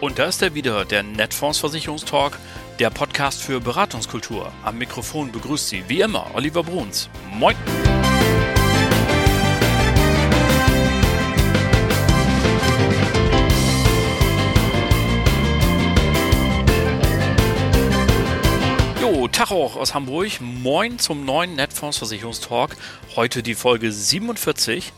Und da ist er wieder, der Netfonds Versicherungstalk, der Podcast für Beratungskultur. Am Mikrofon begrüßt Sie wie immer Oliver Bruns. Moin! Auch aus Hamburg. Moin zum neuen Netfonds Versicherungstalk. Heute die Folge 47.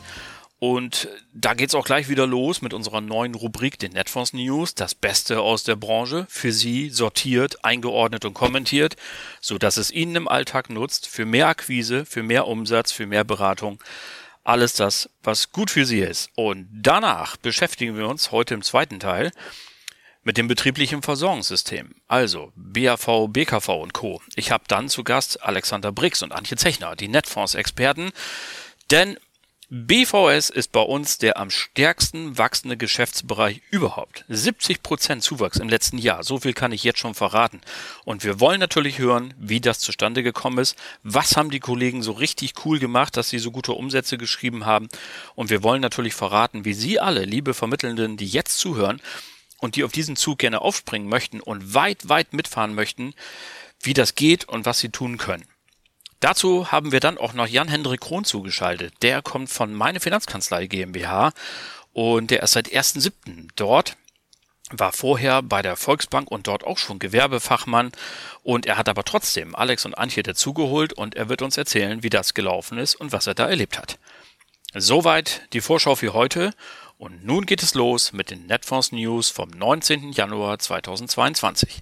Und da geht's auch gleich wieder los mit unserer neuen Rubrik, den Netfonds News, das Beste aus der Branche, für Sie sortiert, eingeordnet und kommentiert, so dass es Ihnen im Alltag nutzt, für mehr Akquise, für mehr Umsatz, für mehr Beratung. Alles das, was gut für Sie ist. Und danach beschäftigen wir uns heute im zweiten Teil mit dem betrieblichen Versorgungssystem. Also BAV, BKV und Co. Ich habe dann zu Gast Alexander Brix und Antje Zechner, die Netfonds-Experten. Denn BVS ist bei uns der am stärksten wachsende Geschäftsbereich überhaupt. 70 Prozent Zuwachs im letzten Jahr. So viel kann ich jetzt schon verraten. Und wir wollen natürlich hören, wie das zustande gekommen ist. Was haben die Kollegen so richtig cool gemacht, dass sie so gute Umsätze geschrieben haben? Und wir wollen natürlich verraten, wie Sie alle, liebe Vermittelnden, die jetzt zuhören und die auf diesen Zug gerne aufspringen möchten und weit, weit mitfahren möchten, wie das geht und was sie tun können. Dazu haben wir dann auch noch Jan-Hendrik Krohn zugeschaltet. Der kommt von Meine Finanzkanzlei GmbH und der ist seit 1.7. dort war vorher bei der Volksbank und dort auch schon Gewerbefachmann und er hat aber trotzdem Alex und Antje dazugeholt und er wird uns erzählen, wie das gelaufen ist und was er da erlebt hat. Soweit die Vorschau für heute und nun geht es los mit den Netfonds News vom 19. Januar 2022.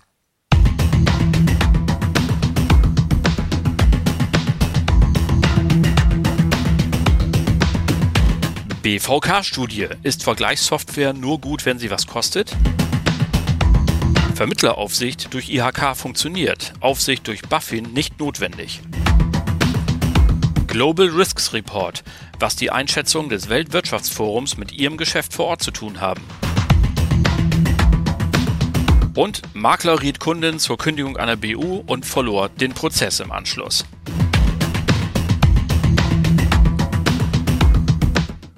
BVK-Studie. Ist Vergleichssoftware nur gut, wenn sie was kostet? Vermittleraufsicht durch IHK funktioniert, Aufsicht durch BaFin nicht notwendig. Global Risks Report, was die Einschätzung des Weltwirtschaftsforums mit ihrem Geschäft vor Ort zu tun haben. Und Makler riet Kunden zur Kündigung einer BU und verlor den Prozess im Anschluss.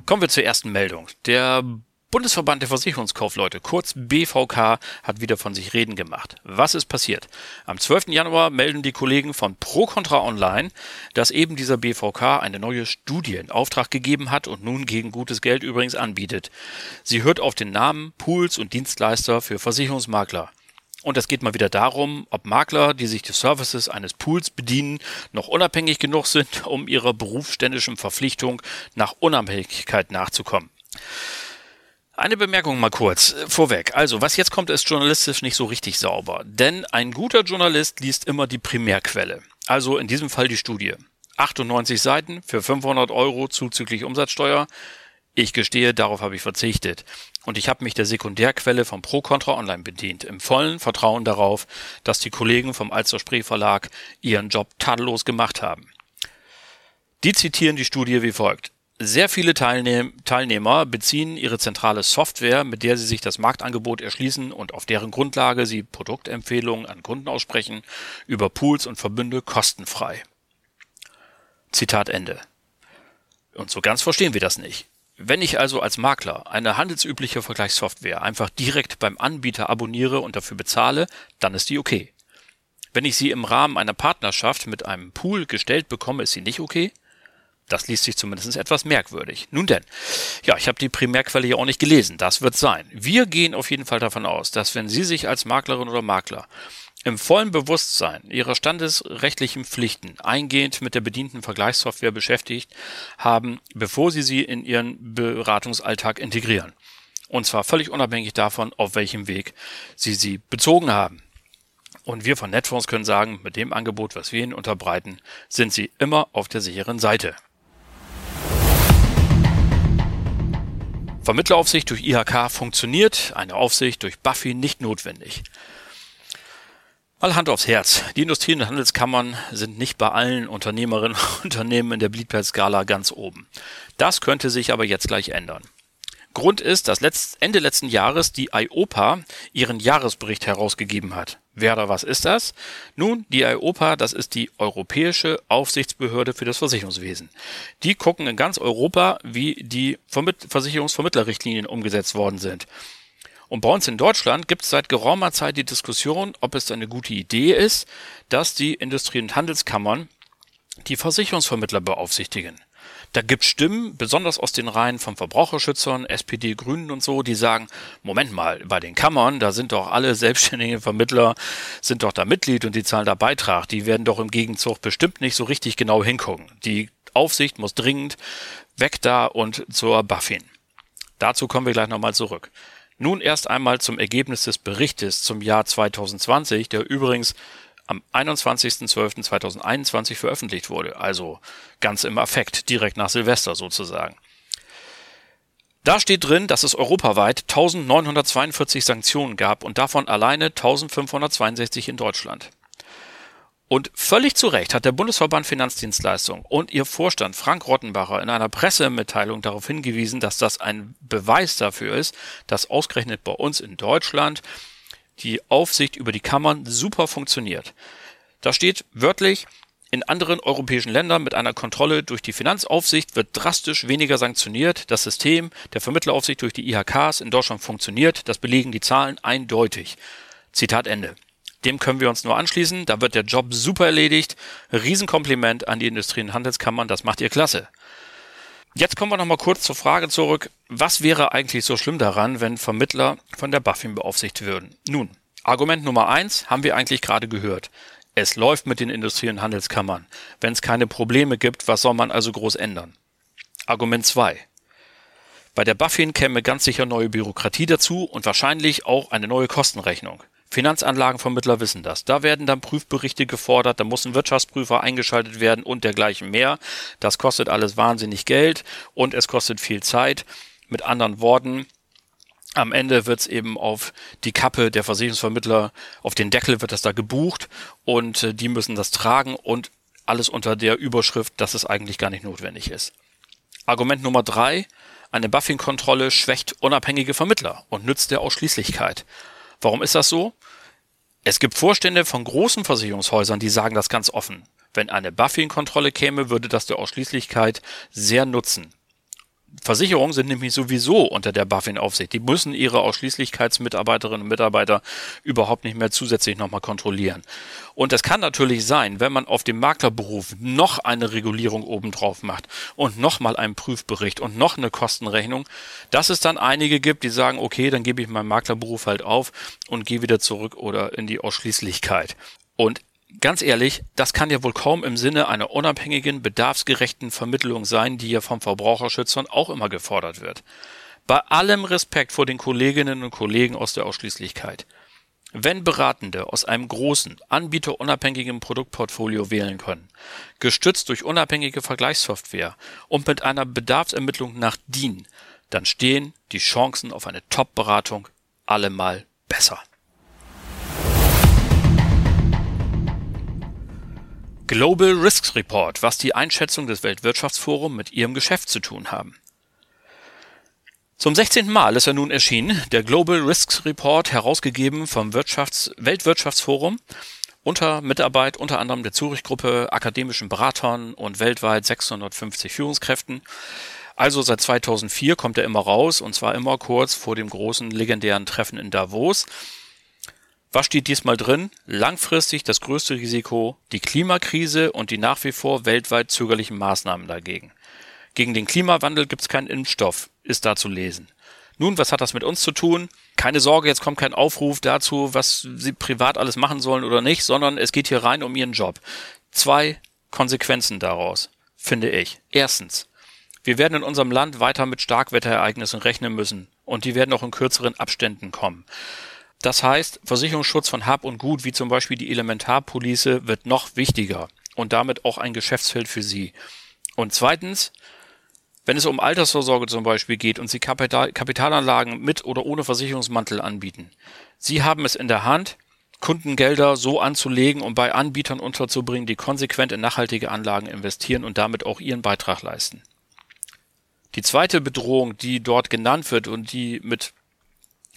Kommen wir zur ersten Meldung. Der Bundesverband der Versicherungskaufleute, kurz BVK, hat wieder von sich reden gemacht. Was ist passiert? Am 12. Januar melden die Kollegen von ProContra Online, dass eben dieser BVK eine neue Studie in Auftrag gegeben hat und nun gegen gutes Geld übrigens anbietet. Sie hört auf den Namen Pools und Dienstleister für Versicherungsmakler. Und es geht mal wieder darum, ob Makler, die sich des Services eines Pools bedienen, noch unabhängig genug sind, um ihrer berufsständischen Verpflichtung nach Unabhängigkeit nachzukommen. Eine Bemerkung mal kurz vorweg. Also, was jetzt kommt, ist journalistisch nicht so richtig sauber. Denn ein guter Journalist liest immer die Primärquelle. Also in diesem Fall die Studie. 98 Seiten für 500 Euro zuzüglich Umsatzsteuer. Ich gestehe, darauf habe ich verzichtet. Und ich habe mich der Sekundärquelle vom Pro Contra Online bedient, im vollen Vertrauen darauf, dass die Kollegen vom Alster Spree Verlag ihren Job tadellos gemacht haben. Die zitieren die Studie wie folgt. Sehr viele Teilnehm Teilnehmer beziehen ihre zentrale Software, mit der sie sich das Marktangebot erschließen und auf deren Grundlage sie Produktempfehlungen an Kunden aussprechen, über Pools und Verbünde kostenfrei. Zitat Ende. Und so ganz verstehen wir das nicht. Wenn ich also als Makler eine handelsübliche Vergleichssoftware einfach direkt beim Anbieter abonniere und dafür bezahle, dann ist die okay. Wenn ich sie im Rahmen einer Partnerschaft mit einem Pool gestellt bekomme, ist sie nicht okay? Das liest sich zumindest etwas merkwürdig. Nun denn, ja, ich habe die Primärquelle ja auch nicht gelesen. Das wird sein. Wir gehen auf jeden Fall davon aus, dass wenn Sie sich als Maklerin oder Makler im vollen Bewusstsein ihrer standesrechtlichen Pflichten eingehend mit der bedienten Vergleichssoftware beschäftigt haben, bevor sie sie in ihren Beratungsalltag integrieren. Und zwar völlig unabhängig davon, auf welchem Weg sie sie bezogen haben. Und wir von Netfonds können sagen, mit dem Angebot, was wir ihnen unterbreiten, sind sie immer auf der sicheren Seite. Vermittleraufsicht durch IHK funktioniert, eine Aufsicht durch Buffy nicht notwendig. Mal Hand aufs Herz. Die Industrie- und Handelskammern sind nicht bei allen Unternehmerinnen und Unternehmen in der Beliebtheitsskala ganz oben. Das könnte sich aber jetzt gleich ändern. Grund ist, dass letzt, Ende letzten Jahres die IOPA ihren Jahresbericht herausgegeben hat. Wer oder was ist das? Nun, die IOPA, das ist die Europäische Aufsichtsbehörde für das Versicherungswesen. Die gucken in ganz Europa, wie die Vermitt Versicherungsvermittlerrichtlinien umgesetzt worden sind. Und bei uns in Deutschland gibt es seit geraumer Zeit die Diskussion, ob es eine gute Idee ist, dass die Industrie- und Handelskammern die Versicherungsvermittler beaufsichtigen. Da gibt Stimmen, besonders aus den Reihen von Verbraucherschützern, SPD, Grünen und so, die sagen, Moment mal, bei den Kammern, da sind doch alle selbstständigen Vermittler, sind doch da Mitglied und die zahlen da Beitrag. Die werden doch im Gegenzug bestimmt nicht so richtig genau hingucken. Die Aufsicht muss dringend weg da und zur Buffin. Dazu kommen wir gleich nochmal zurück. Nun erst einmal zum Ergebnis des Berichtes zum Jahr 2020, der übrigens am 21.12.2021 veröffentlicht wurde, also ganz im Affekt, direkt nach Silvester sozusagen. Da steht drin, dass es europaweit 1942 Sanktionen gab und davon alleine 1562 in Deutschland. Und völlig zu Recht hat der Bundesverband Finanzdienstleistung und ihr Vorstand Frank Rottenbacher in einer Pressemitteilung darauf hingewiesen, dass das ein Beweis dafür ist, dass ausgerechnet bei uns in Deutschland die Aufsicht über die Kammern super funktioniert. Da steht wörtlich, in anderen europäischen Ländern mit einer Kontrolle durch die Finanzaufsicht wird drastisch weniger sanktioniert. Das System der Vermittleraufsicht durch die IHKs in Deutschland funktioniert. Das belegen die Zahlen eindeutig. Zitat Ende. Dem können wir uns nur anschließen. Da wird der Job super erledigt. Riesenkompliment an die Industrie- und Handelskammern. Das macht ihr klasse. Jetzt kommen wir nochmal kurz zur Frage zurück. Was wäre eigentlich so schlimm daran, wenn Vermittler von der BaFin beaufsichtigt würden? Nun, Argument Nummer eins haben wir eigentlich gerade gehört. Es läuft mit den Industrie- und Handelskammern. Wenn es keine Probleme gibt, was soll man also groß ändern? Argument zwei: Bei der BaFin käme ganz sicher neue Bürokratie dazu und wahrscheinlich auch eine neue Kostenrechnung. Finanzanlagenvermittler wissen das. Da werden dann Prüfberichte gefordert, da muss ein Wirtschaftsprüfer eingeschaltet werden und dergleichen mehr. Das kostet alles wahnsinnig Geld und es kostet viel Zeit. Mit anderen Worten, am Ende wird es eben auf die Kappe der Versicherungsvermittler, auf den Deckel wird das da gebucht und äh, die müssen das tragen und alles unter der Überschrift, dass es eigentlich gar nicht notwendig ist. Argument Nummer drei. Eine Buffing-Kontrolle schwächt unabhängige Vermittler und nützt der Ausschließlichkeit. Warum ist das so? Es gibt Vorstände von großen Versicherungshäusern, die sagen das ganz offen. Wenn eine Buffing-Kontrolle käme, würde das der Ausschließlichkeit sehr nutzen. Versicherungen sind nämlich sowieso unter der BaFin-Aufsicht. Die müssen ihre Ausschließlichkeitsmitarbeiterinnen und Mitarbeiter überhaupt nicht mehr zusätzlich nochmal kontrollieren. Und es kann natürlich sein, wenn man auf dem Maklerberuf noch eine Regulierung obendrauf macht und nochmal einen Prüfbericht und noch eine Kostenrechnung, dass es dann einige gibt, die sagen, okay, dann gebe ich meinen Maklerberuf halt auf und gehe wieder zurück oder in die Ausschließlichkeit. Und Ganz ehrlich, das kann ja wohl kaum im Sinne einer unabhängigen, bedarfsgerechten Vermittlung sein, die ja vom Verbraucherschützern auch immer gefordert wird. Bei allem Respekt vor den Kolleginnen und Kollegen aus der Ausschließlichkeit. Wenn Beratende aus einem großen, anbieterunabhängigen Produktportfolio wählen können, gestützt durch unabhängige Vergleichssoftware und mit einer Bedarfsermittlung nach DIN, dann stehen die Chancen auf eine Top-Beratung allemal besser. Global Risks Report, was die Einschätzung des Weltwirtschaftsforums mit ihrem Geschäft zu tun haben. Zum 16. Mal ist er nun erschienen, der Global Risks Report, herausgegeben vom Wirtschafts Weltwirtschaftsforum unter Mitarbeit unter anderem der Zurich-Gruppe, akademischen Beratern und weltweit 650 Führungskräften. Also seit 2004 kommt er immer raus und zwar immer kurz vor dem großen legendären Treffen in Davos. Was steht diesmal drin? Langfristig das größte Risiko die Klimakrise und die nach wie vor weltweit zögerlichen Maßnahmen dagegen. Gegen den Klimawandel gibt es keinen Impfstoff, ist da zu lesen. Nun, was hat das mit uns zu tun? Keine Sorge, jetzt kommt kein Aufruf dazu, was Sie privat alles machen sollen oder nicht, sondern es geht hier rein um Ihren Job. Zwei Konsequenzen daraus, finde ich. Erstens, wir werden in unserem Land weiter mit Starkwetterereignissen rechnen müssen und die werden auch in kürzeren Abständen kommen. Das heißt, Versicherungsschutz von Hab und Gut, wie zum Beispiel die Elementarpolice, wird noch wichtiger und damit auch ein Geschäftsfeld für Sie. Und zweitens, wenn es um Altersvorsorge zum Beispiel geht und Sie Kapital Kapitalanlagen mit oder ohne Versicherungsmantel anbieten, Sie haben es in der Hand, Kundengelder so anzulegen und bei Anbietern unterzubringen, die konsequent in nachhaltige Anlagen investieren und damit auch ihren Beitrag leisten. Die zweite Bedrohung, die dort genannt wird und die mit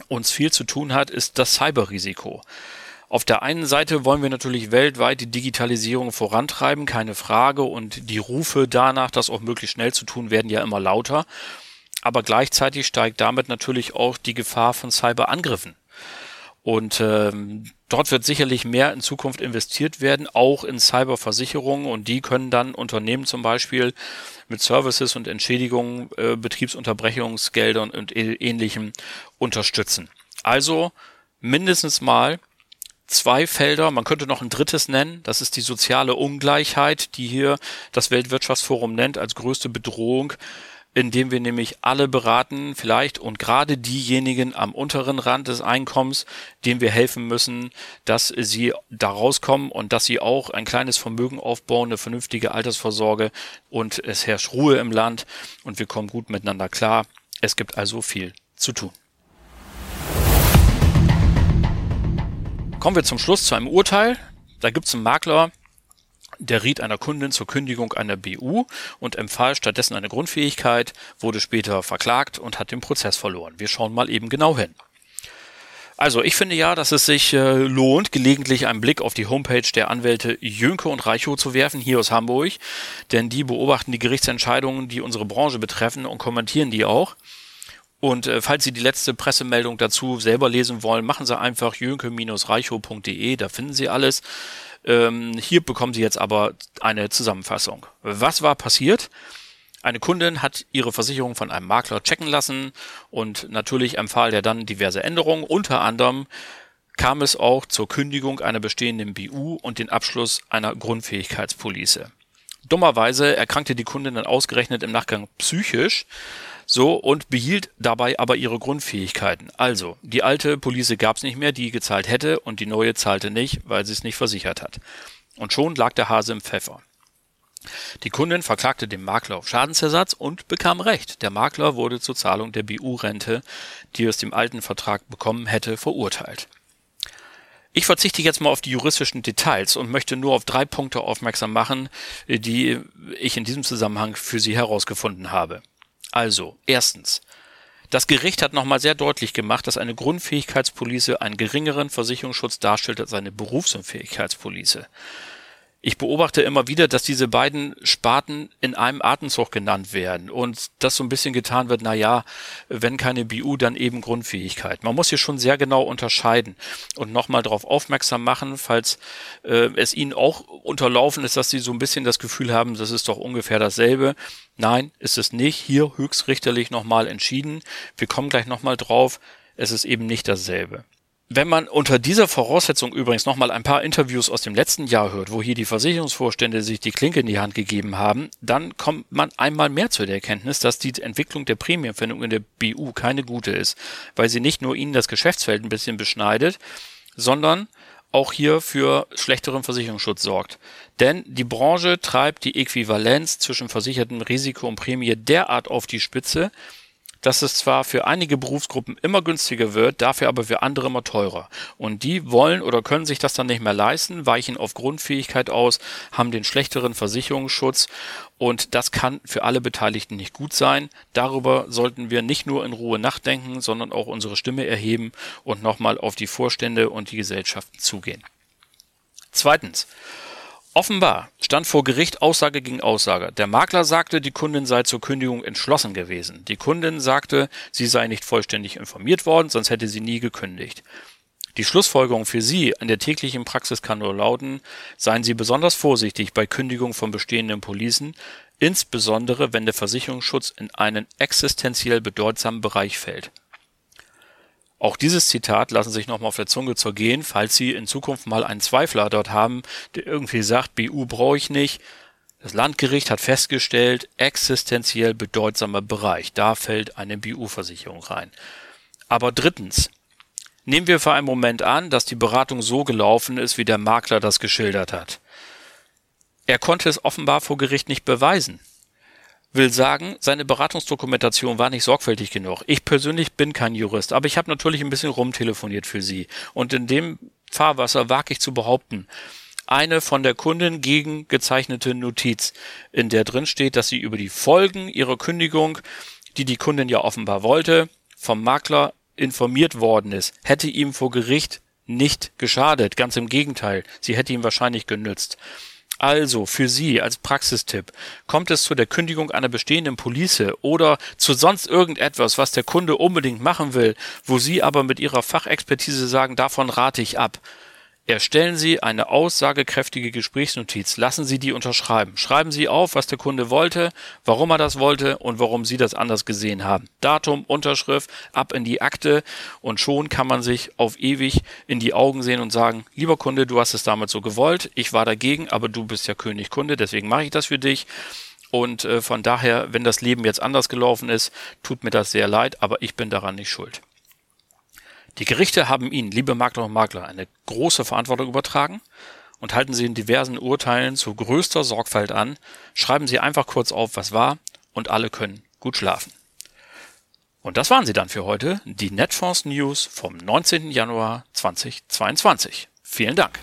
uns viel zu tun hat, ist das Cyberrisiko. Auf der einen Seite wollen wir natürlich weltweit die Digitalisierung vorantreiben, keine Frage, und die Rufe danach, das auch möglichst schnell zu tun, werden ja immer lauter. Aber gleichzeitig steigt damit natürlich auch die Gefahr von Cyberangriffen. Und ähm, dort wird sicherlich mehr in Zukunft investiert werden, auch in Cyberversicherungen. Und die können dann Unternehmen zum Beispiel mit Services und Entschädigungen, äh, Betriebsunterbrechungsgeldern und ähnlichem unterstützen. Also mindestens mal zwei Felder, man könnte noch ein drittes nennen, das ist die soziale Ungleichheit, die hier das Weltwirtschaftsforum nennt als größte Bedrohung indem wir nämlich alle beraten, vielleicht und gerade diejenigen am unteren Rand des Einkommens, denen wir helfen müssen, dass sie da rauskommen und dass sie auch ein kleines Vermögen aufbauen, eine vernünftige Altersvorsorge und es herrscht Ruhe im Land und wir kommen gut miteinander klar. Es gibt also viel zu tun. Kommen wir zum Schluss zu einem Urteil. Da gibt es einen Makler, der riet einer Kundin zur Kündigung einer BU und empfahl stattdessen eine Grundfähigkeit, wurde später verklagt und hat den Prozess verloren. Wir schauen mal eben genau hin. Also, ich finde ja, dass es sich äh, lohnt, gelegentlich einen Blick auf die Homepage der Anwälte Jönke und Reichow zu werfen, hier aus Hamburg, denn die beobachten die Gerichtsentscheidungen, die unsere Branche betreffen und kommentieren die auch. Und äh, falls Sie die letzte Pressemeldung dazu selber lesen wollen, machen Sie einfach jönke-reichow.de, da finden Sie alles. Ähm, hier bekommen Sie jetzt aber eine Zusammenfassung. Was war passiert? Eine Kundin hat ihre Versicherung von einem Makler checken lassen und natürlich empfahl er dann diverse Änderungen. Unter anderem kam es auch zur Kündigung einer bestehenden BU und den Abschluss einer Grundfähigkeitspolice. Dummerweise erkrankte die Kundin dann ausgerechnet im Nachgang psychisch, so, und behielt dabei aber ihre Grundfähigkeiten. Also, die alte Police gab's nicht mehr, die gezahlt hätte, und die neue zahlte nicht, weil sie es nicht versichert hat. Und schon lag der Hase im Pfeffer. Die Kundin verklagte den Makler auf Schadensersatz und bekam Recht. Der Makler wurde zur Zahlung der BU-Rente, die er aus dem alten Vertrag bekommen hätte, verurteilt. Ich verzichte jetzt mal auf die juristischen Details und möchte nur auf drei Punkte aufmerksam machen, die ich in diesem Zusammenhang für Sie herausgefunden habe. Also, erstens. Das Gericht hat nochmal sehr deutlich gemacht, dass eine Grundfähigkeitspolice einen geringeren Versicherungsschutz darstellt als eine Berufsunfähigkeitspolice. Ich beobachte immer wieder, dass diese beiden Sparten in einem Atemzug genannt werden und das so ein bisschen getan wird, na ja, wenn keine BU, dann eben Grundfähigkeit. Man muss hier schon sehr genau unterscheiden und nochmal darauf aufmerksam machen, falls äh, es Ihnen auch unterlaufen ist, dass Sie so ein bisschen das Gefühl haben, das ist doch ungefähr dasselbe. Nein, ist es nicht. Hier höchstrichterlich nochmal entschieden. Wir kommen gleich nochmal drauf. Es ist eben nicht dasselbe. Wenn man unter dieser Voraussetzung übrigens nochmal ein paar Interviews aus dem letzten Jahr hört, wo hier die Versicherungsvorstände sich die Klinke in die Hand gegeben haben, dann kommt man einmal mehr zu der Erkenntnis, dass die Entwicklung der Prämienfindung in der BU keine gute ist, weil sie nicht nur ihnen das Geschäftsfeld ein bisschen beschneidet, sondern auch hier für schlechteren Versicherungsschutz sorgt. Denn die Branche treibt die Äquivalenz zwischen versichertem Risiko und Prämie derart auf die Spitze, dass es zwar für einige Berufsgruppen immer günstiger wird, dafür aber für andere immer teurer. Und die wollen oder können sich das dann nicht mehr leisten, weichen auf Grundfähigkeit aus, haben den schlechteren Versicherungsschutz und das kann für alle Beteiligten nicht gut sein. Darüber sollten wir nicht nur in Ruhe nachdenken, sondern auch unsere Stimme erheben und nochmal auf die Vorstände und die Gesellschaften zugehen. Zweitens. Offenbar stand vor Gericht Aussage gegen Aussage. Der Makler sagte, die Kundin sei zur Kündigung entschlossen gewesen. Die Kundin sagte, sie sei nicht vollständig informiert worden, sonst hätte sie nie gekündigt. Die Schlussfolgerung für Sie an der täglichen Praxis kann nur lauten, seien Sie besonders vorsichtig bei Kündigung von bestehenden Policen, insbesondere wenn der Versicherungsschutz in einen existenziell bedeutsamen Bereich fällt. Auch dieses Zitat lassen sich nochmal auf der Zunge zergehen, falls Sie in Zukunft mal einen Zweifler dort haben, der irgendwie sagt, BU brauche ich nicht. Das Landgericht hat festgestellt, existenziell bedeutsamer Bereich, da fällt eine BU-Versicherung rein. Aber drittens, nehmen wir für einen Moment an, dass die Beratung so gelaufen ist, wie der Makler das geschildert hat. Er konnte es offenbar vor Gericht nicht beweisen will sagen, seine Beratungsdokumentation war nicht sorgfältig genug. Ich persönlich bin kein Jurist, aber ich habe natürlich ein bisschen rumtelefoniert für Sie. Und in dem Fahrwasser wage ich zu behaupten, eine von der Kundin gegengezeichnete Notiz, in der drin steht, dass sie über die Folgen ihrer Kündigung, die die Kundin ja offenbar wollte, vom Makler informiert worden ist, hätte ihm vor Gericht nicht geschadet, ganz im Gegenteil, sie hätte ihm wahrscheinlich genützt. Also für Sie als Praxistipp, kommt es zu der Kündigung einer bestehenden Police oder zu sonst irgendetwas, was der Kunde unbedingt machen will, wo Sie aber mit Ihrer Fachexpertise sagen, davon rate ich ab, Erstellen Sie eine aussagekräftige Gesprächsnotiz. Lassen Sie die unterschreiben. Schreiben Sie auf, was der Kunde wollte, warum er das wollte und warum Sie das anders gesehen haben. Datum, Unterschrift, ab in die Akte und schon kann man sich auf ewig in die Augen sehen und sagen, lieber Kunde, du hast es damals so gewollt, ich war dagegen, aber du bist ja König Kunde, deswegen mache ich das für dich. Und äh, von daher, wenn das Leben jetzt anders gelaufen ist, tut mir das sehr leid, aber ich bin daran nicht schuld. Die Gerichte haben Ihnen, liebe Makler und Makler, eine große Verantwortung übertragen und halten Sie in diversen Urteilen zu größter Sorgfalt an. Schreiben Sie einfach kurz auf, was war und alle können gut schlafen. Und das waren sie dann für heute, die Netfonds News vom 19. Januar 2022. Vielen Dank.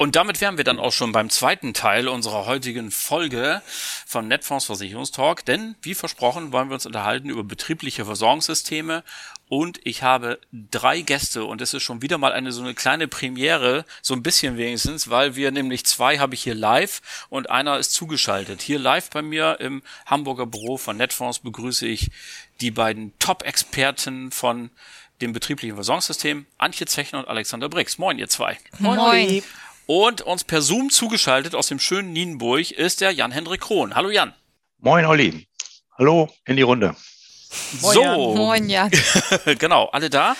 Und damit wären wir dann auch schon beim zweiten Teil unserer heutigen Folge vom Netfonds Versicherungstalk. Denn, wie versprochen, wollen wir uns unterhalten über betriebliche Versorgungssysteme. Und ich habe drei Gäste und es ist schon wieder mal eine so eine kleine Premiere, so ein bisschen wenigstens, weil wir nämlich zwei habe ich hier live und einer ist zugeschaltet. Hier live bei mir im Hamburger Büro von Netfonds begrüße ich die beiden Top-Experten von dem betrieblichen Versorgungssystem, Antje Zechner und Alexander Brix. Moin, ihr zwei. Moin. Moin. Und uns per Zoom zugeschaltet aus dem schönen Nienburg ist der Jan-Hendrik Krohn. Hallo Jan. Moin Olli. Hallo in die Runde. Moin so. Jan. Moin Jan. genau, alle da.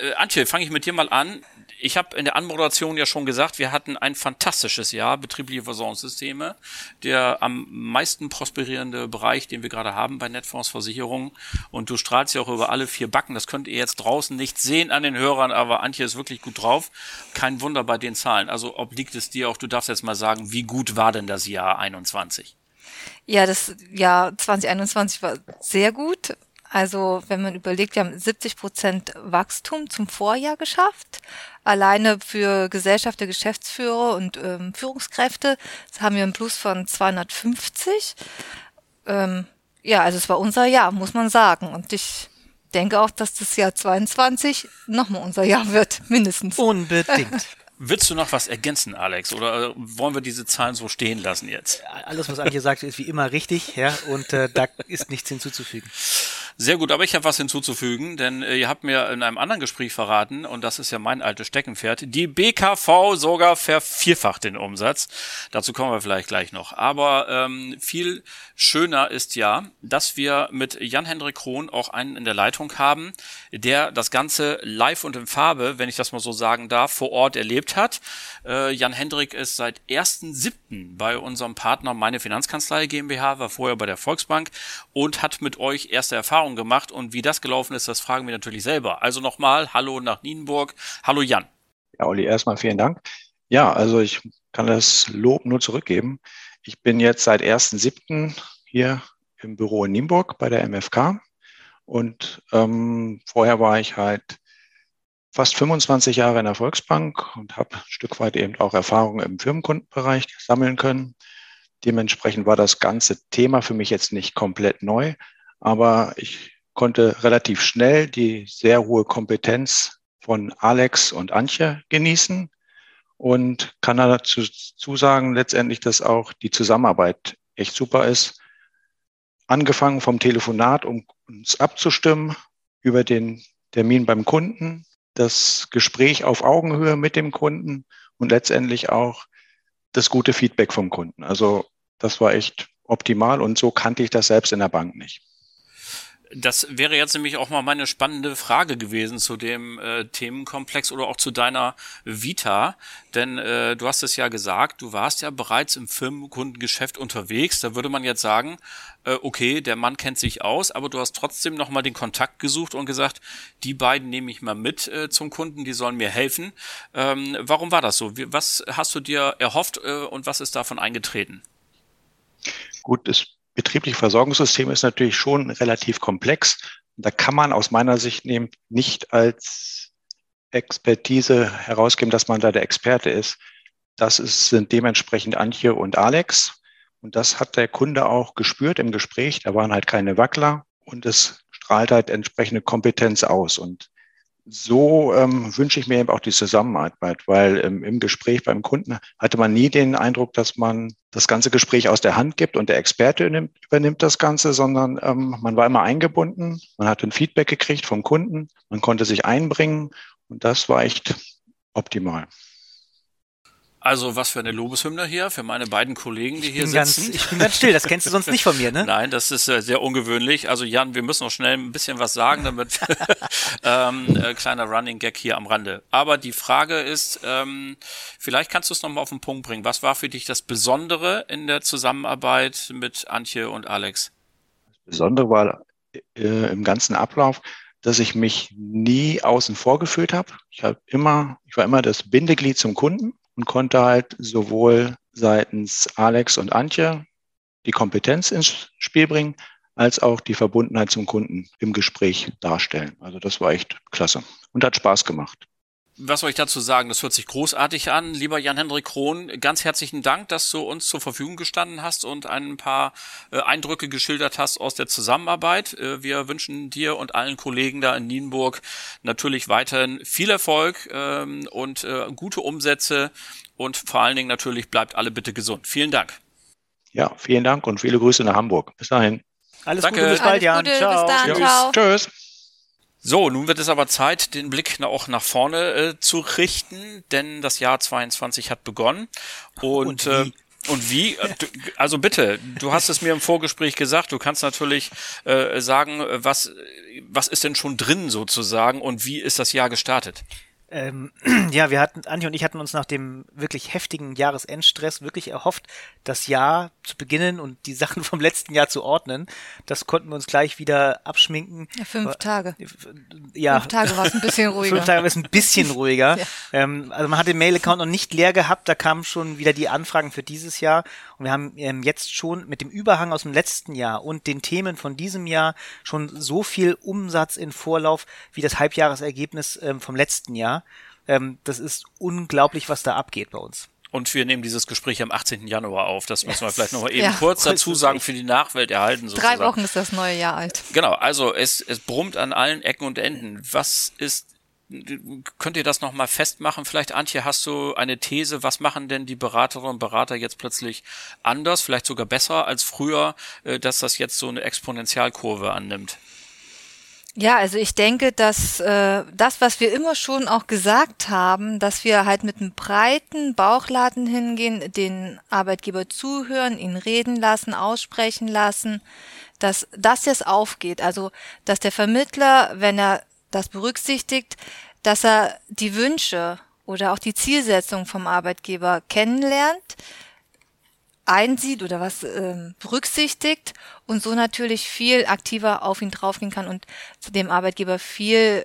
Äh, Antje, fange ich mit dir mal an ich habe in der Anmoderation ja schon gesagt, wir hatten ein fantastisches Jahr, betriebliche Versorgungssysteme, der am meisten prosperierende Bereich, den wir gerade haben bei Netfonds Versicherungen. Und du strahlst ja auch über alle vier Backen. Das könnt ihr jetzt draußen nicht sehen an den Hörern, aber Antje ist wirklich gut drauf. Kein Wunder bei den Zahlen. Also obliegt es dir auch, du darfst jetzt mal sagen, wie gut war denn das Jahr 21? Ja, das Jahr 2021 war sehr gut. Also wenn man überlegt, wir haben 70 Prozent Wachstum zum Vorjahr geschafft. Alleine für Gesellschafter, Geschäftsführer und ähm, Führungskräfte haben wir einen Plus von 250. Ähm, ja, also es war unser Jahr, muss man sagen. Und ich denke auch, dass das Jahr 22 nochmal unser Jahr wird, mindestens. Unbedingt. Willst du noch was ergänzen, Alex? Oder wollen wir diese Zahlen so stehen lassen jetzt? Alles, was Antje sagt, ist wie immer richtig, ja, und äh, da ist nichts hinzuzufügen. Sehr gut, aber ich habe was hinzuzufügen, denn äh, ihr habt mir in einem anderen Gespräch verraten, und das ist ja mein altes Steckenpferd, die BKV sogar vervierfacht den Umsatz. Dazu kommen wir vielleicht gleich noch. Aber ähm, viel schöner ist ja, dass wir mit Jan-Hendrik Krohn auch einen in der Leitung haben, der das Ganze live und in Farbe, wenn ich das mal so sagen darf, vor Ort erlebt hat. Äh, Jan-Hendrik ist seit 1.7. bei unserem Partner Meine Finanzkanzlei GmbH, war vorher bei der Volksbank und hat mit euch erste Erfahrungen gemacht. Und wie das gelaufen ist, das fragen wir natürlich selber. Also nochmal, hallo nach Nienburg. Hallo Jan. Ja, Olli, erstmal vielen Dank. Ja, also ich kann das Lob nur zurückgeben. Ich bin jetzt seit 1.7. hier im Büro in Nienburg bei der MFK. Und ähm, vorher war ich halt fast 25 Jahre in der Volksbank und habe ein Stück weit eben auch Erfahrungen im Firmenkundenbereich sammeln können. Dementsprechend war das ganze Thema für mich jetzt nicht komplett neu, aber ich konnte relativ schnell die sehr hohe Kompetenz von Alex und Antje genießen und kann dazu sagen letztendlich, dass auch die Zusammenarbeit echt super ist. Angefangen vom Telefonat, um uns abzustimmen über den Termin beim Kunden, das Gespräch auf Augenhöhe mit dem Kunden und letztendlich auch das gute Feedback vom Kunden. Also das war echt optimal und so kannte ich das selbst in der Bank nicht. Das wäre jetzt nämlich auch mal meine spannende Frage gewesen zu dem äh, Themenkomplex oder auch zu deiner Vita. Denn äh, du hast es ja gesagt, du warst ja bereits im Firmenkundengeschäft unterwegs. Da würde man jetzt sagen, äh, okay, der Mann kennt sich aus, aber du hast trotzdem nochmal den Kontakt gesucht und gesagt, die beiden nehme ich mal mit äh, zum Kunden, die sollen mir helfen. Ähm, warum war das so? Wie, was hast du dir erhofft äh, und was ist davon eingetreten? Gut, es betriebliche Versorgungssystem ist natürlich schon relativ komplex. Da kann man aus meiner Sicht nicht als Expertise herausgeben, dass man da der Experte ist. Das ist, sind dementsprechend Antje und Alex. Und das hat der Kunde auch gespürt im Gespräch. Da waren halt keine Wackler und es strahlt halt entsprechende Kompetenz aus. Und so ähm, wünsche ich mir eben auch die Zusammenarbeit, weil ähm, im Gespräch beim Kunden hatte man nie den Eindruck, dass man das ganze Gespräch aus der Hand gibt und der Experte übernimmt, übernimmt das Ganze, sondern ähm, man war immer eingebunden, man hat ein Feedback gekriegt vom Kunden, man konnte sich einbringen. Und das war echt optimal. Also was für eine Lobeshymne hier für meine beiden Kollegen, die hier sitzen. Ganz, ich bin ganz still, das kennst du sonst nicht von mir, ne? Nein, das ist äh, sehr ungewöhnlich. Also Jan, wir müssen noch schnell ein bisschen was sagen, damit ähm, äh, kleiner Running Gag hier am Rande. Aber die Frage ist, ähm, vielleicht kannst du es nochmal auf den Punkt bringen. Was war für dich das Besondere in der Zusammenarbeit mit Antje und Alex? Das Besondere war äh, im ganzen Ablauf, dass ich mich nie außen vor gefühlt habe. Ich habe immer, ich war immer das Bindeglied zum Kunden und konnte halt sowohl seitens Alex und Antje die Kompetenz ins Spiel bringen, als auch die Verbundenheit zum Kunden im Gespräch darstellen. Also das war echt klasse und hat Spaß gemacht was soll ich dazu sagen? Das hört sich großartig an. Lieber Jan-Hendrik Krohn, ganz herzlichen Dank, dass du uns zur Verfügung gestanden hast und ein paar äh, Eindrücke geschildert hast aus der Zusammenarbeit. Äh, wir wünschen dir und allen Kollegen da in Nienburg natürlich weiterhin viel Erfolg ähm, und äh, gute Umsätze und vor allen Dingen natürlich bleibt alle bitte gesund. Vielen Dank. Ja, vielen Dank und viele Grüße nach Hamburg. Bis dahin. Alles Danke. Gute, bis bald, Jan. Gute, Ciao. Bis dann, ciao. Tschüss. So, nun wird es aber Zeit, den Blick auch nach vorne äh, zu richten, denn das Jahr 22 hat begonnen. Und, und wie? Äh, und wie? Äh, also bitte, du hast es mir im Vorgespräch gesagt, du kannst natürlich äh, sagen, was, was ist denn schon drin sozusagen und wie ist das Jahr gestartet? Ähm, ja, wir hatten, Antje und ich hatten uns nach dem wirklich heftigen Jahresendstress wirklich erhofft, das Jahr zu beginnen und die Sachen vom letzten Jahr zu ordnen. Das konnten wir uns gleich wieder abschminken. Ja, fünf Tage. Ja. Fünf Tage war es ein bisschen ruhiger. fünf Tage war es ein bisschen ruhiger. ja. ähm, also man hat den Mail-Account noch nicht leer gehabt, da kamen schon wieder die Anfragen für dieses Jahr und wir haben ähm, jetzt schon mit dem Überhang aus dem letzten Jahr und den Themen von diesem Jahr schon so viel Umsatz in Vorlauf wie das Halbjahresergebnis ähm, vom letzten Jahr. Ähm, das ist unglaublich, was da abgeht bei uns. Und wir nehmen dieses Gespräch am 18. Januar auf. Das müssen wir vielleicht noch mal eben ja, kurz dazu sagen, für die Nachwelt erhalten. Sozusagen. Drei Wochen ist das neue Jahr alt. Genau, also es, es brummt an allen Ecken und Enden. Was ist, könnt ihr das nochmal festmachen? Vielleicht, Antje, hast du eine These, was machen denn die Beraterinnen und Berater jetzt plötzlich anders, vielleicht sogar besser als früher, äh, dass das jetzt so eine Exponentialkurve annimmt? Ja, also ich denke, dass äh, das, was wir immer schon auch gesagt haben, dass wir halt mit einem breiten Bauchladen hingehen, den Arbeitgeber zuhören, ihn reden lassen, aussprechen lassen, dass das jetzt aufgeht. Also, dass der Vermittler, wenn er das berücksichtigt, dass er die Wünsche oder auch die Zielsetzung vom Arbeitgeber kennenlernt, einsieht oder was ähm, berücksichtigt und so natürlich viel aktiver auf ihn draufgehen kann und dem Arbeitgeber viel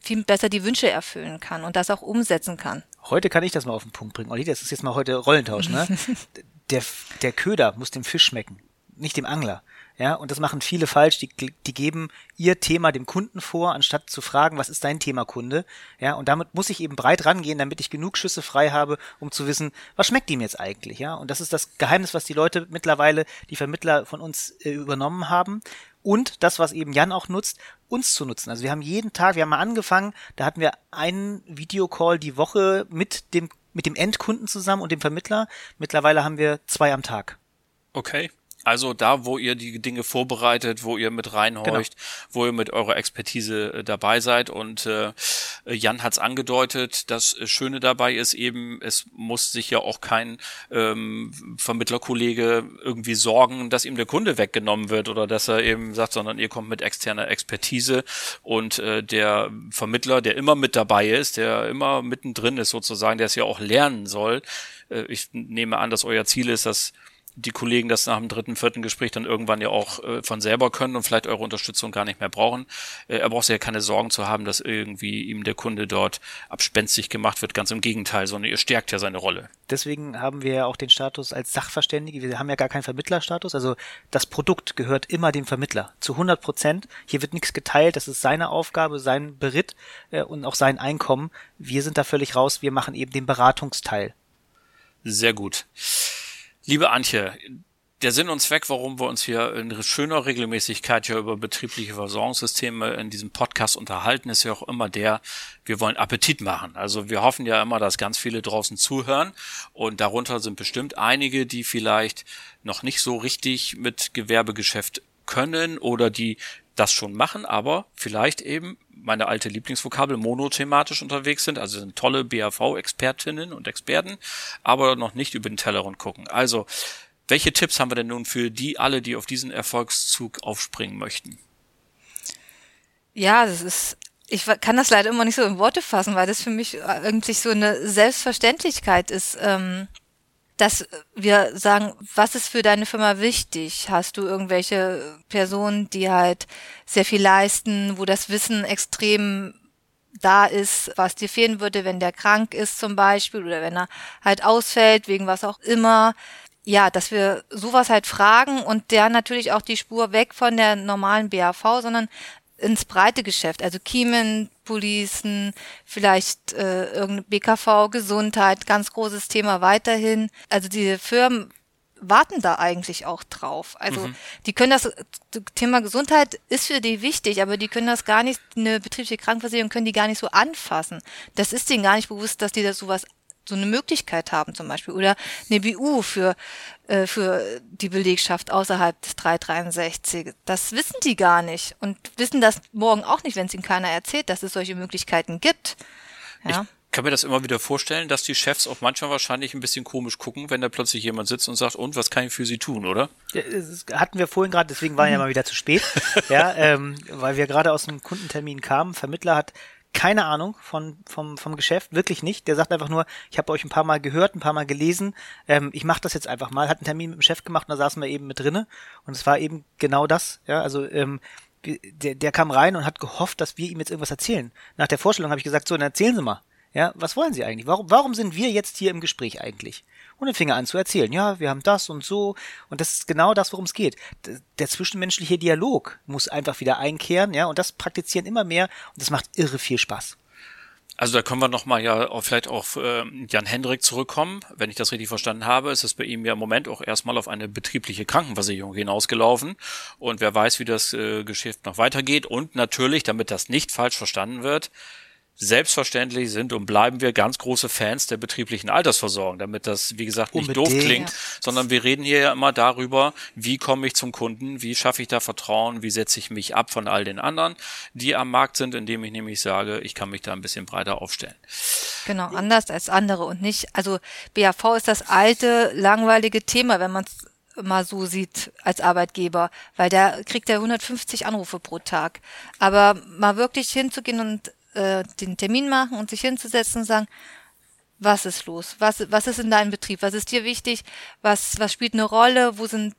viel besser die Wünsche erfüllen kann und das auch umsetzen kann. Heute kann ich das mal auf den Punkt bringen, Olli. Das ist jetzt mal heute Rollentausch, ne? der, der Köder muss dem Fisch schmecken, nicht dem Angler. Ja, und das machen viele falsch. Die, die geben ihr Thema dem Kunden vor, anstatt zu fragen, was ist dein Thema Kunde? Ja, und damit muss ich eben breit rangehen, damit ich genug Schüsse frei habe, um zu wissen, was schmeckt ihm jetzt eigentlich? Ja, und das ist das Geheimnis, was die Leute mittlerweile, die Vermittler von uns äh, übernommen haben. Und das, was eben Jan auch nutzt, uns zu nutzen. Also wir haben jeden Tag, wir haben mal angefangen, da hatten wir einen Videocall die Woche mit dem, mit dem Endkunden zusammen und dem Vermittler. Mittlerweile haben wir zwei am Tag. Okay. Also da, wo ihr die Dinge vorbereitet, wo ihr mit reinhorcht, genau. wo ihr mit eurer Expertise äh, dabei seid. Und äh, Jan hat es angedeutet, das Schöne dabei ist eben, es muss sich ja auch kein ähm, Vermittlerkollege irgendwie sorgen, dass ihm der Kunde weggenommen wird oder dass er eben sagt, sondern ihr kommt mit externer Expertise und äh, der Vermittler, der immer mit dabei ist, der immer mittendrin ist sozusagen, der es ja auch lernen soll. Äh, ich nehme an, dass euer Ziel ist, dass die Kollegen das nach dem dritten, vierten Gespräch dann irgendwann ja auch äh, von selber können und vielleicht eure Unterstützung gar nicht mehr brauchen. Äh, er braucht sich ja keine Sorgen zu haben, dass irgendwie ihm der Kunde dort abspenstig gemacht wird. Ganz im Gegenteil, sondern ihr stärkt ja seine Rolle. Deswegen haben wir ja auch den Status als Sachverständige. Wir haben ja gar keinen Vermittlerstatus. Also das Produkt gehört immer dem Vermittler zu 100 Prozent. Hier wird nichts geteilt. Das ist seine Aufgabe, sein Beritt äh, und auch sein Einkommen. Wir sind da völlig raus. Wir machen eben den Beratungsteil. Sehr gut. Liebe Antje, der Sinn und Zweck, warum wir uns hier in schöner Regelmäßigkeit ja über betriebliche Versorgungssysteme in diesem Podcast unterhalten, ist ja auch immer der, wir wollen Appetit machen. Also wir hoffen ja immer, dass ganz viele draußen zuhören und darunter sind bestimmt einige, die vielleicht noch nicht so richtig mit Gewerbegeschäft können oder die das schon machen, aber vielleicht eben meine alte Lieblingsvokabel monothematisch unterwegs sind, also sind tolle BAV-Expertinnen und Experten, aber noch nicht über den Tellerrand gucken. Also, welche Tipps haben wir denn nun für die alle, die auf diesen Erfolgszug aufspringen möchten? Ja, das ist ich kann das leider immer nicht so in Worte fassen, weil das für mich eigentlich so eine Selbstverständlichkeit ist. Ähm, dass wir sagen, was ist für deine Firma wichtig? Hast du irgendwelche Personen, die halt sehr viel leisten, wo das Wissen extrem da ist, was dir fehlen würde, wenn der krank ist zum Beispiel oder wenn er halt ausfällt, wegen was auch immer. Ja, dass wir sowas halt fragen und der natürlich auch die Spur weg von der normalen BAV, sondern ins breite Geschäft, also Kiemen, Policen, vielleicht äh, irgendeine BKV, Gesundheit, ganz großes Thema weiterhin. Also diese Firmen warten da eigentlich auch drauf. Also mhm. die können das Thema Gesundheit ist für die wichtig, aber die können das gar nicht, eine betriebliche Krankenversicherung können die gar nicht so anfassen. Das ist denen gar nicht bewusst, dass die da sowas so eine Möglichkeit haben zum Beispiel. Oder eine BU für, äh, für die Belegschaft außerhalb des 363. Das wissen die gar nicht und wissen das morgen auch nicht, wenn es ihnen keiner erzählt, dass es solche Möglichkeiten gibt. Ja. Ich kann mir das immer wieder vorstellen, dass die Chefs auch manchmal wahrscheinlich ein bisschen komisch gucken, wenn da plötzlich jemand sitzt und sagt, und was kann ich für sie tun, oder? Das hatten wir vorhin gerade, deswegen war ja mal wieder zu spät. ja, ähm, weil wir gerade aus einem Kundentermin kamen. Vermittler hat keine Ahnung von, vom, vom Geschäft, wirklich nicht. Der sagt einfach nur, ich habe euch ein paar Mal gehört, ein paar Mal gelesen, ähm, ich mache das jetzt einfach mal. Hat einen Termin mit dem Chef gemacht und da saßen wir eben mit drinne und es war eben genau das. Ja, also ähm, der, der kam rein und hat gehofft, dass wir ihm jetzt irgendwas erzählen. Nach der Vorstellung habe ich gesagt, so, dann erzählen Sie mal. Ja, was wollen Sie eigentlich? Warum, warum sind wir jetzt hier im Gespräch eigentlich? Und dann fing er an zu erzählen, ja, wir haben das und so. Und das ist genau das, worum es geht. Der zwischenmenschliche Dialog muss einfach wieder einkehren, ja, und das praktizieren immer mehr und das macht irre viel Spaß. Also da können wir nochmal ja auch vielleicht auf äh, Jan Hendrik zurückkommen. Wenn ich das richtig verstanden habe, ist es bei ihm ja im Moment auch erstmal auf eine betriebliche Krankenversicherung hinausgelaufen. Und wer weiß, wie das äh, Geschäft noch weitergeht. Und natürlich, damit das nicht falsch verstanden wird, Selbstverständlich sind und bleiben wir ganz große Fans der betrieblichen Altersversorgung, damit das, wie gesagt, nicht Unbedingt. doof klingt, sondern wir reden hier ja immer darüber, wie komme ich zum Kunden, wie schaffe ich da Vertrauen, wie setze ich mich ab von all den anderen, die am Markt sind, indem ich nämlich sage, ich kann mich da ein bisschen breiter aufstellen. Genau, anders als andere und nicht, also BAV ist das alte, langweilige Thema, wenn man es mal so sieht als Arbeitgeber, weil da kriegt er 150 Anrufe pro Tag. Aber mal wirklich hinzugehen und äh, den Termin machen und sich hinzusetzen und sagen, was ist los? Was, was ist in deinem Betrieb? Was ist dir wichtig? Was, was spielt eine Rolle? Wo sind,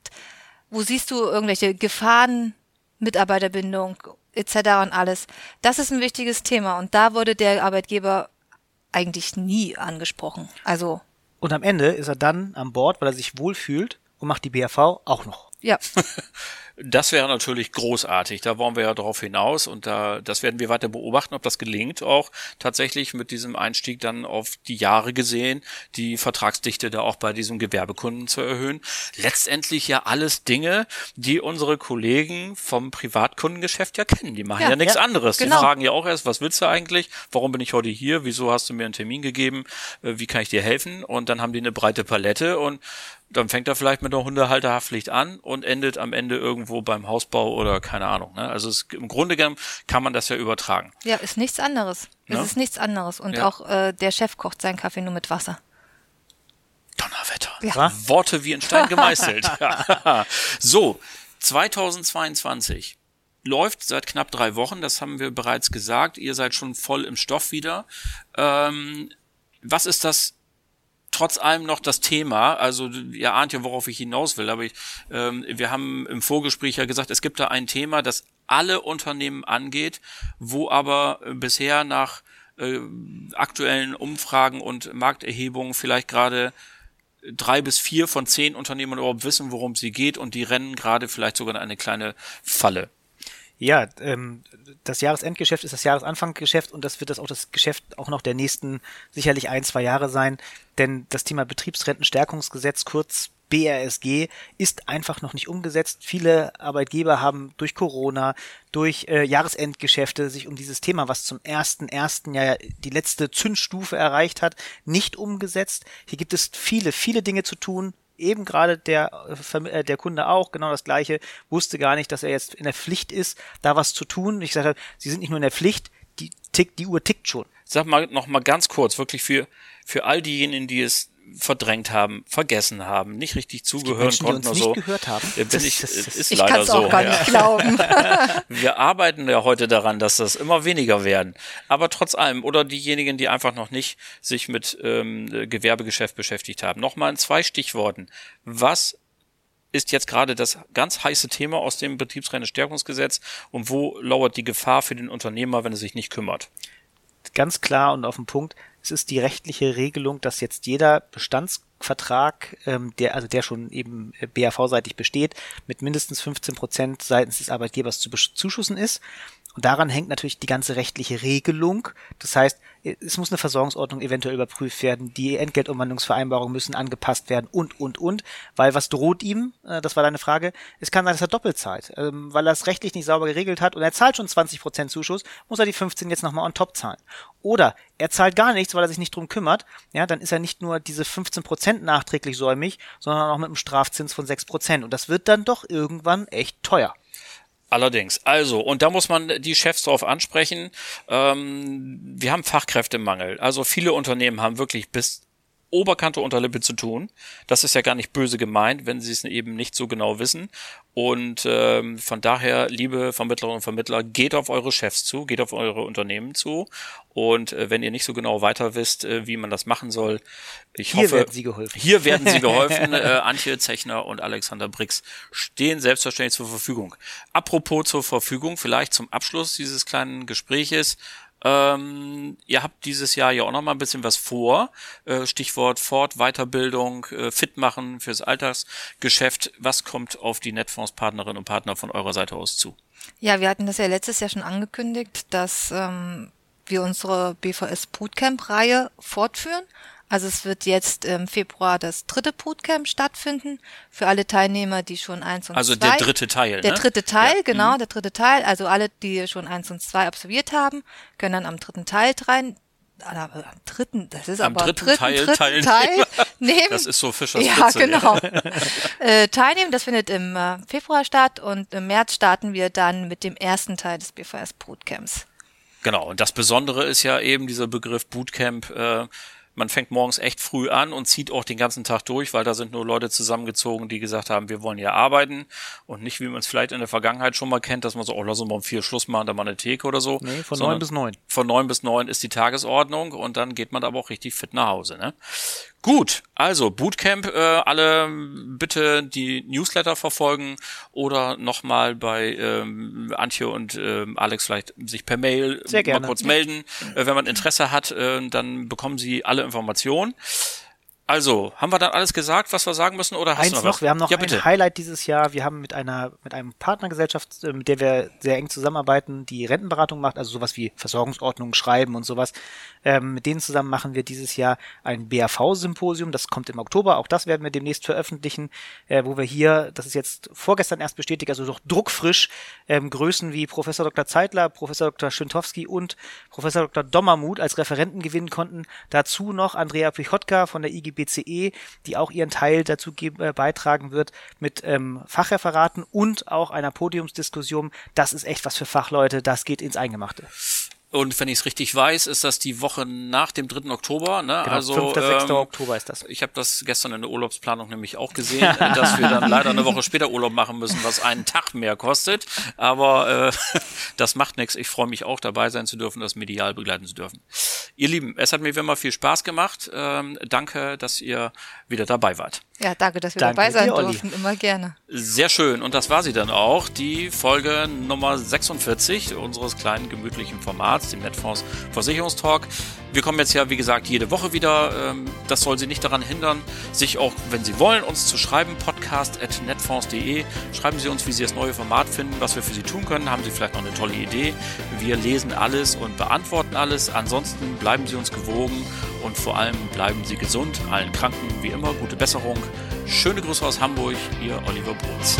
wo siehst du irgendwelche Gefahren, Mitarbeiterbindung etc. und alles? Das ist ein wichtiges Thema und da wurde der Arbeitgeber eigentlich nie angesprochen. Also. Und am Ende ist er dann an Bord, weil er sich wohlfühlt und macht die BAV auch noch. Ja. Das wäre natürlich großartig. Da wollen wir ja darauf hinaus und da, das werden wir weiter beobachten, ob das gelingt, auch tatsächlich mit diesem Einstieg dann auf die Jahre gesehen, die Vertragsdichte da auch bei diesem Gewerbekunden zu erhöhen. Letztendlich ja alles Dinge, die unsere Kollegen vom Privatkundengeschäft ja kennen. Die machen ja, ja nichts ja, anderes. Genau. Die fragen ja auch erst, was willst du eigentlich? Warum bin ich heute hier? Wieso hast du mir einen Termin gegeben? Äh, wie kann ich dir helfen? Und dann haben die eine breite Palette und dann fängt er vielleicht mit einer Hundehalterhaftpflicht an und endet am Ende irgendwo beim Hausbau oder keine Ahnung. Ne? Also es, im Grunde genommen kann man das ja übertragen. Ja, ist nichts anderes. Ne? Es ist nichts anderes. Und ja. auch äh, der Chef kocht seinen Kaffee nur mit Wasser. Donnerwetter. Ja. Worte wie in Stein gemeißelt. so, 2022 läuft seit knapp drei Wochen, das haben wir bereits gesagt. Ihr seid schon voll im Stoff wieder. Ähm, was ist das trotz allem noch das Thema, also ihr ahnt ja, worauf ich hinaus will, aber ich, ähm, wir haben im Vorgespräch ja gesagt, es gibt da ein Thema, das alle Unternehmen angeht, wo aber bisher nach äh, aktuellen Umfragen und Markterhebungen vielleicht gerade drei bis vier von zehn Unternehmen überhaupt wissen, worum sie geht und die rennen gerade vielleicht sogar in eine kleine Falle. Ja, ähm, das Jahresendgeschäft ist das Jahresanfanggeschäft und das wird das auch das Geschäft auch noch der nächsten sicherlich ein, zwei Jahre sein, denn das Thema Betriebsrentenstärkungsgesetz, kurz BRSG ist einfach noch nicht umgesetzt. Viele Arbeitgeber haben durch Corona, durch äh, Jahresendgeschäfte sich um dieses Thema, was zum ersten ersten Jahr die letzte Zündstufe erreicht hat, nicht umgesetzt. Hier gibt es viele, viele Dinge zu tun. Eben gerade der, äh, der Kunde auch, genau das gleiche, wusste gar nicht, dass er jetzt in der Pflicht ist, da was zu tun. Ich sagte, sie sind nicht nur in der Pflicht, die, tickt, die Uhr tickt schon. Sag mal noch mal ganz kurz, wirklich für, für all diejenigen, die es verdrängt haben, vergessen haben, nicht richtig zugehören Menschen, konnten die uns oder so. nicht gehört haben. Bin Das- ich, das- das- ist Ich leider kann es so. auch gar ja. nicht glauben. Wir arbeiten ja heute daran, dass das immer weniger werden. Aber trotz allem, oder diejenigen, die einfach noch nicht sich mit ähm, Gewerbegeschäft beschäftigt haben. Nochmal in zwei Stichworten. Was ist jetzt gerade das ganz heiße Thema aus dem Betriebsrentenstärkungsgesetz und wo lauert die Gefahr für den Unternehmer, wenn er sich nicht kümmert? Ganz klar und auf den Punkt. Es ist die rechtliche Regelung, dass jetzt jeder Bestandsvertrag, ähm, der also der schon eben äh, BAV-seitig besteht, mit mindestens 15 Prozent seitens des Arbeitgebers zu bezuschussen ist. Und daran hängt natürlich die ganze rechtliche Regelung. Das heißt, es muss eine Versorgungsordnung eventuell überprüft werden, die Entgeltumwandlungsvereinbarungen müssen angepasst werden und, und, und. Weil was droht ihm? Äh, Das war deine Frage. Es kann sein, dass er doppelt zahlt, ähm, weil er es rechtlich nicht sauber geregelt hat und er zahlt schon 20% Zuschuss, muss er die 15 jetzt nochmal on top zahlen. Oder er zahlt gar nichts, weil er sich nicht drum kümmert. Ja, dann ist er nicht nur diese 15% nachträglich säumig, sondern auch mit einem Strafzins von 6%. Und das wird dann doch irgendwann echt teuer. Allerdings. Also, und da muss man die Chefs drauf ansprechen. Ähm, wir haben Fachkräftemangel. Also viele Unternehmen haben wirklich bis Oberkante Unterlippe zu tun. Das ist ja gar nicht böse gemeint, wenn sie es eben nicht so genau wissen. Und ähm, von daher, liebe Vermittlerinnen und Vermittler, geht auf eure Chefs zu, geht auf eure Unternehmen zu. Und äh, wenn ihr nicht so genau weiter wisst, äh, wie man das machen soll, ich Hier hoffe, werden Sie geholfen. Hier werden Sie geholfen. äh, Antje Zechner und Alexander Brix stehen selbstverständlich zur Verfügung. Apropos zur Verfügung, vielleicht zum Abschluss dieses kleinen Gespräches. Ähm, ihr habt dieses Jahr ja auch noch mal ein bisschen was vor. Äh, Stichwort Fort, Weiterbildung, äh, fit machen fürs Alltagsgeschäft. Was kommt auf die Netfonds-Partnerinnen und Partner von eurer Seite aus zu? Ja, wir hatten das ja letztes Jahr schon angekündigt, dass ähm, wir unsere BVS Bootcamp-Reihe fortführen. Also es wird jetzt im Februar das dritte Bootcamp stattfinden für alle Teilnehmer, die schon eins und Also zwei. der dritte Teil. Der ne? dritte Teil, Ja. genau, Mhm. der dritte Teil. Also alle, die schon eins und zwei absolviert haben, können dann am dritten Teil rein. Aber am dritten, das ist Am aber dritten dritten, Teil dritten teilnehmen. Teil nehmen. Das ist so Fischers Ja, Fritze, genau. äh, teilnehmen, das findet im äh, Februar statt und im März starten wir dann mit dem ersten Teil des BVS Bootcamps. Genau, und das Besondere ist ja eben dieser Begriff Bootcamp. Äh, man fängt morgens echt früh an und zieht auch den ganzen Tag durch, weil da sind nur Leute zusammengezogen, die gesagt haben, wir wollen hier arbeiten und nicht, wie man es vielleicht in der Vergangenheit schon mal kennt, dass man so, oh, lass uns mal um vier Schluss machen, da mal eine Theke oder so. Nee, von neun bis neun. Von neun bis neun ist die Tagesordnung und dann geht man aber auch richtig fit nach Hause. Ne? Gut, also Bootcamp, äh, alle bitte die Newsletter verfolgen oder nochmal bei ähm, Antje und ähm, Alex vielleicht sich per Mail Sehr mal kurz melden. Äh, wenn man Interesse hat, äh, dann bekommen Sie alle Informationen. Also, haben wir dann alles gesagt, was wir sagen müssen oder hast Eins du noch, noch, was? wir haben noch ja, ein bitte. Highlight dieses Jahr. Wir haben mit einer, mit einem Partnergesellschaft, äh, mit der wir sehr eng zusammenarbeiten, die Rentenberatung macht, also sowas wie Versorgungsordnungen schreiben und sowas. Ähm, mit denen zusammen machen wir dieses Jahr ein BAV-Symposium. Das kommt im Oktober. Auch das werden wir demnächst veröffentlichen, äh, wo wir hier, das ist jetzt vorgestern erst bestätigt, also doch druckfrisch, ähm, Größen wie Professor Dr. Zeitler, Professor Dr. Schintowski und Professor Dr. Dommermuth als Referenten gewinnen konnten. Dazu noch Andrea Plichotka von der IGBCE, E, die auch ihren Teil dazu äh, beitragen wird mit ähm, Fachreferaten und auch einer Podiumsdiskussion. Das ist echt was für Fachleute, das geht ins Eingemachte. Und wenn ich es richtig weiß, ist das die Woche nach dem 3. Oktober. Ne? Genau, also 5. 6. ähm, Oktober ist das. Ich habe das gestern in der Urlaubsplanung nämlich auch gesehen, dass wir dann leider eine Woche später Urlaub machen müssen, was einen Tag mehr kostet. Aber äh, das macht nichts. Ich freue mich auch dabei sein zu dürfen, das medial begleiten zu dürfen. Ihr Lieben, es hat mir wie immer viel Spaß gemacht. Ähm, danke, dass ihr wieder dabei wart. Ja, danke, dass wir Danke dabei sein dir, Olli. durften. Immer gerne. Sehr schön. Und das war sie dann auch, die Folge Nummer 46 unseres kleinen gemütlichen Formats, dem Netfonds Versicherungstalk. Wir kommen jetzt ja, wie gesagt, jede Woche wieder. Ähm, Das soll Sie nicht daran hindern, sich auch, wenn Sie wollen, uns zu schreiben, podcast.netfonds.de. Schreiben Sie uns, wie Sie das neue Format finden, was wir für Sie tun können. Haben Sie vielleicht noch eine tolle Idee? Wir lesen alles und beantworten alles. Ansonsten bleiben Sie uns gewogen und vor allem bleiben Sie gesund. Allen Kranken wie immer gute Besserung. Schöne Grüße aus Hamburg, Ihr Oliver Brunz.